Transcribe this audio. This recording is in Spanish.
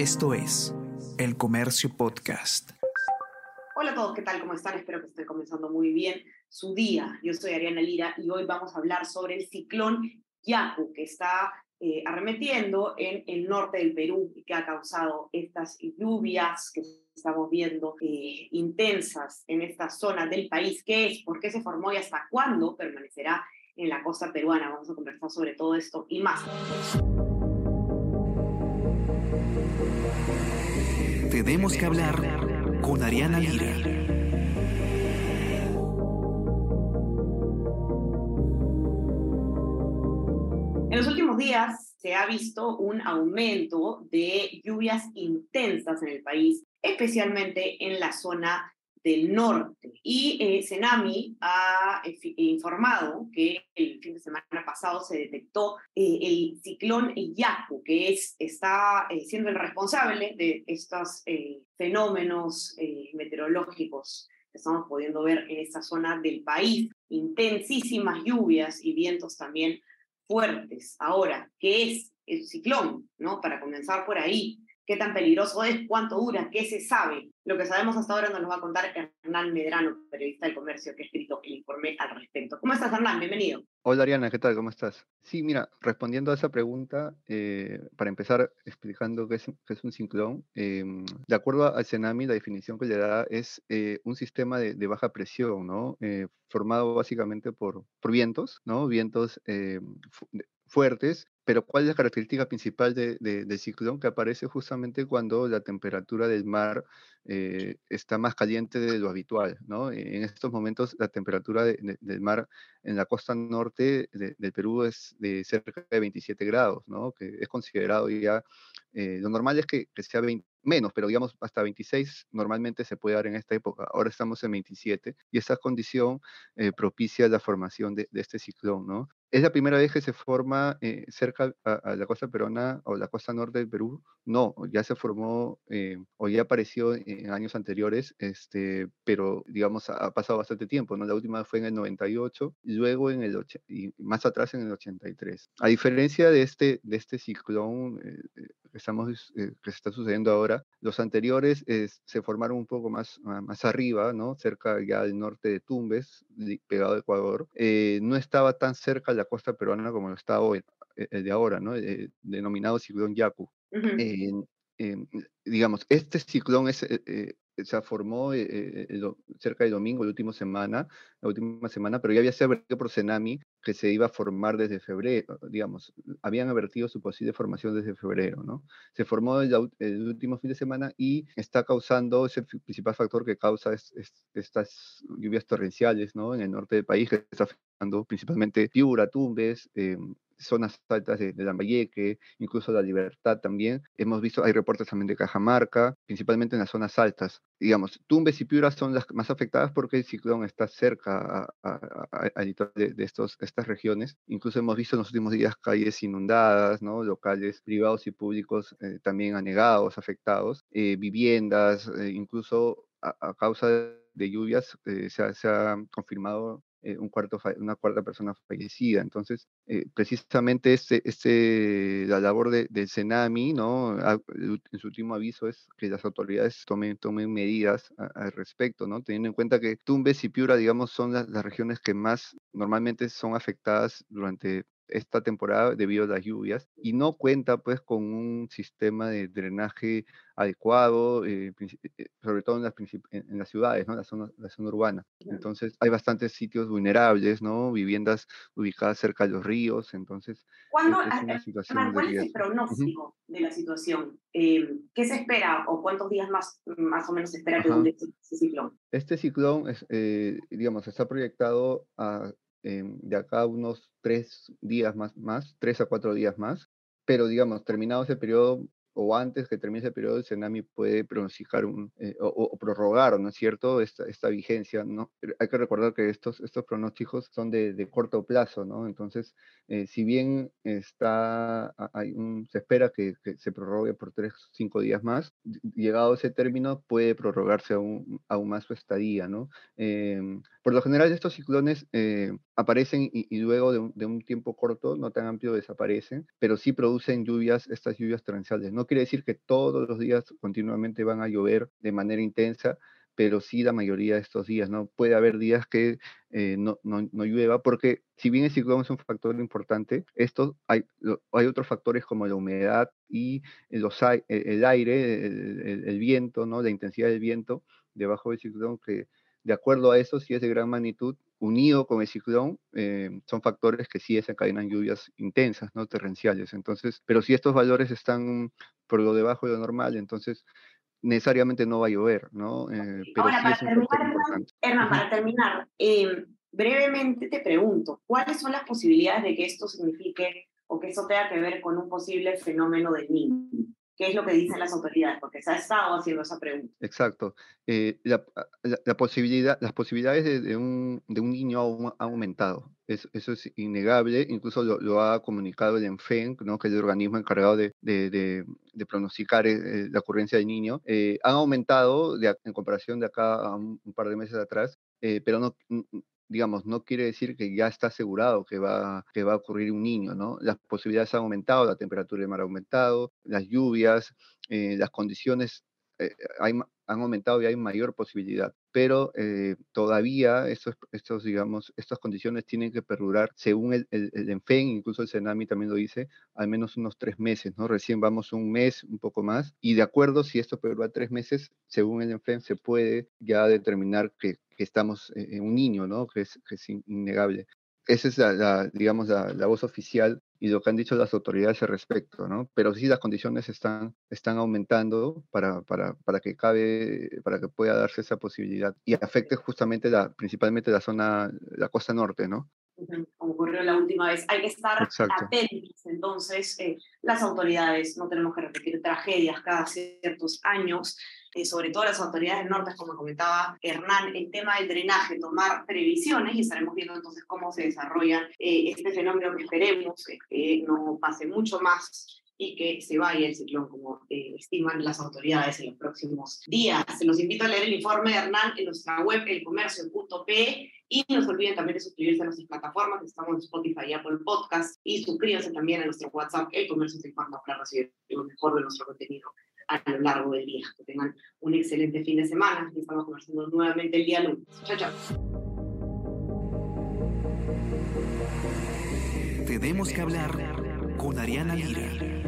Esto es El Comercio Podcast. Hola a todos, ¿qué tal? ¿Cómo están? Espero que estén comenzando muy bien su día. Yo soy Ariana Lira y hoy vamos a hablar sobre el ciclón Yaku, que está eh, arremetiendo en el norte del Perú y que ha causado estas lluvias que estamos viendo eh, intensas en esta zona del país. ¿Qué es? ¿Por qué se formó y hasta cuándo permanecerá en la costa peruana? Vamos a conversar sobre todo esto y más. Tenemos que hablar con Ariana Lira. En los últimos días se ha visto un aumento de lluvias intensas en el país, especialmente en la zona del norte. Y eh, Senami ha eh, informado que el fin de semana pasado se detectó eh, el ciclón Yaku, que es, está siendo el responsable de estos fenómenos meteorológicos que estamos pudiendo ver en esta zona del país. Intensísimas lluvias y vientos también fuertes. Ahora, ¿qué es el ciclón? ¿No? Para comenzar por ahí qué tan peligroso es, cuánto dura, qué se sabe. Lo que sabemos hasta ahora nos lo va a contar Hernán Medrano, periodista del comercio, que ha escrito el informe al respecto. ¿Cómo estás, Hernán? Bienvenido. Hola, Ariana, ¿qué tal? ¿Cómo estás? Sí, mira, respondiendo a esa pregunta, eh, para empezar explicando qué es, un ciclón, em, de acuerdo al CENAMI, la definición que le da es eh, un sistema de, baja presión, ¿no? Eh, formado básicamente por, por vientos, ¿no? Vientos fuertes pero ¿cuál es la característica principal de, del ciclón? Que aparece justamente cuando la temperatura del mar eh, está más caliente de lo habitual, ¿no? En estos momentos la temperatura del mar en la costa norte del Perú es de cerca de 27 grados, ¿no? Que es considerado ya, eh, lo normal es que, que sea 20, menos, pero digamos hasta 26 normalmente se puede dar en esta época. Ahora estamos en 27 y esa condición eh, propicia la formación de, este ciclón, ¿no? ¿Es la primera vez que se forma eh, cerca a, la costa peruana o la costa norte del Perú? No, ya se formó eh, o ya apareció en años anteriores, este, pero digamos ha pasado bastante tiempo, ¿no? La última fue en el 98 y luego en el y más atrás en el 83. A diferencia de este, de este ciclón que, estamos, que se está sucediendo ahora, los anteriores se formaron un poco más, más arriba, ¿no? cerca ya del norte de Tumbes, pegado a Ecuador. Eh, no estaba tan cerca de la costa peruana como lo está hoy, eh, el de ahora, ¿no? Eh, denominado ciclón Yaku. digamos, este ciclón es, se formó eh, eh, cerca del domingo, la última semana, la última semana, pero ya había sido advertido por Senami que se iba a formar desde febrero, digamos, habían advertido su posible formación desde febrero, ¿no? Se formó el, último fin de semana y está causando, ese principal factor que causa estas lluvias torrenciales, ¿no? En el norte del país, que está principalmente Piura, Tumbes, em, zonas altas de, de Lambayeque, incluso la Libertad también. Hemos visto, hay reportes también de Cajamarca, principalmente en las zonas altas. Digamos, Tumbes y Piura son las más afectadas porque el ciclón está cerca al de, de estos, estas regiones. Incluso hemos visto en los últimos días calles inundadas, ¿no? locales privados y públicos eh, también anegados, afectados, eh, viviendas, eh, incluso a, causa de lluvias se, se, ha confirmado eh, un cuarto, una cuarta persona fallecida. Entonces, eh, precisamente este, este, la labor de, del CENAMI, ¿no? en su último aviso es que las autoridades tomen, tomen medidas al respecto, ¿no? Teniendo en cuenta que Tumbes y Piura, digamos, son las, las regiones que más normalmente son afectadas durante esta temporada debido a las lluvias y no cuenta pues con un sistema de drenaje adecuado, eh, eh, sobre todo en las, en las ciudades, ¿no? la, zona, la zona urbana. Entonces hay bastantes sitios vulnerables, ¿no? viviendas ubicadas cerca de los ríos, entonces ¿Cuándo, es una situación ¿Cuál es el pronóstico de la situación? Em, ¿Qué se espera o cuántos días más, más o menos se espera que dure este, este ciclón? Este ciclón, es, eh, digamos, está proyectado a Em, de acá unos tres días más, más, tres a cuatro días más, pero digamos, terminado ese periodo o antes que termine ese periodo, el Senami puede pronosticar un, eh, o, prorrogar, ¿no es cierto?, esta, esta vigencia, ¿no? Hay que recordar que estos, estos pronósticos son de, de corto plazo, ¿no? Entonces, eh, si bien está, hay un, se espera que, que, se prorrogue por tres, cinco días más, llegado ese término, puede prorrogarse aún, aún más su estadía, ¿no? Em, Por lo general estos ciclones eh, aparecen y, luego de un, tiempo corto, no tan amplio, desaparecen, pero sí producen lluvias, estas lluvias torrenciales. No quiere decir que todos los días continuamente van a llover de manera intensa, pero sí la mayoría de estos días, ¿no? Puede haber días que eh, no, llueva, porque si bien el ciclón es un factor importante, estos, hay, otros factores como la humedad y los, e, el, aire, el, viento, ¿no? La intensidad del viento debajo del ciclón que de acuerdo a eso, si es de gran magnitud, unido con el ciclón, eh, son factores que sí desencadenan lluvias intensas, ¿no? Terrenciales. Entonces, pero si estos valores están por lo debajo de lo normal, entonces necesariamente no va a llover, ¿no? Eh, pero Ahora, para, terminar, Hernán, para terminar, em, brevemente te pregunto, ¿cuáles son las posibilidades de que esto signifique o que eso tenga que ver con un posible fenómeno del niño? ¿Qué es lo que dicen las autoridades? Porque se ha estado haciendo esa pregunta. Exacto. Eh, la, la, posibilidad, las posibilidades de, un, de un niño han aumentado. eso es innegable. Incluso lo, ha comunicado el ENFEN, ¿no? que es el organismo encargado de, de, de pronosticar eh, eh, la ocurrencia del niño. han aumentado en comparación de acá a un, un par de meses atrás, pero no, digamos, no quiere decir que ya está asegurado que va, que va a ocurrir un niño, ¿no? Las posibilidades han aumentado, la temperatura del mar ha aumentado, las lluvias, eh, las condiciones eh, han aumentado y hay mayor posibilidad, pero eh, todavía estos, digamos, estas condiciones tienen que perdurar, según el, el, el, ENFEN, incluso el CENAMI también lo dice, al menos unos tres meses, ¿no? Recién vamos un mes, un poco más, y de acuerdo, si esto perdura tres meses, según el ENFEN, se puede ya determinar que, estamos en un niño, ¿no? Que es innegable. Esa es la, digamos, la, la, voz oficial y lo que han dicho las autoridades al respecto, ¿no? Pero sí las condiciones están, están aumentando para, para, para, que cabe, para que pueda darse esa posibilidad y afecte justamente la, principalmente la zona, la costa norte, ¿no? Como ocurrió la última vez. Hay que estar atentos, entonces, eh, las autoridades, no tenemos que repetir tragedias cada ciertos años, eh, sobre todo las autoridades del norte, como comentaba Hernán, el tema del drenaje, tomar previsiones y estaremos viendo entonces cómo se desarrolla eh, este fenómeno que esperemos que no pase mucho más y que se vaya el ciclón, como eh, estiman las autoridades en los próximos días. Los invito a leer el informe de Hernán en nuestra web, elcomercio.pe, y no se olviden también de suscribirse a nuestras plataformas, estamos en Spotify y Apple Podcast, y suscríbanse también a nuestro WhatsApp, El Comercio se informa, para recibir lo mejor de nuestro contenido a lo largo del día. Que tengan un excelente fin de semana y estamos conversando nuevamente el día lunes. Chao, chao. Tenemos que hablar con Ariana Lira.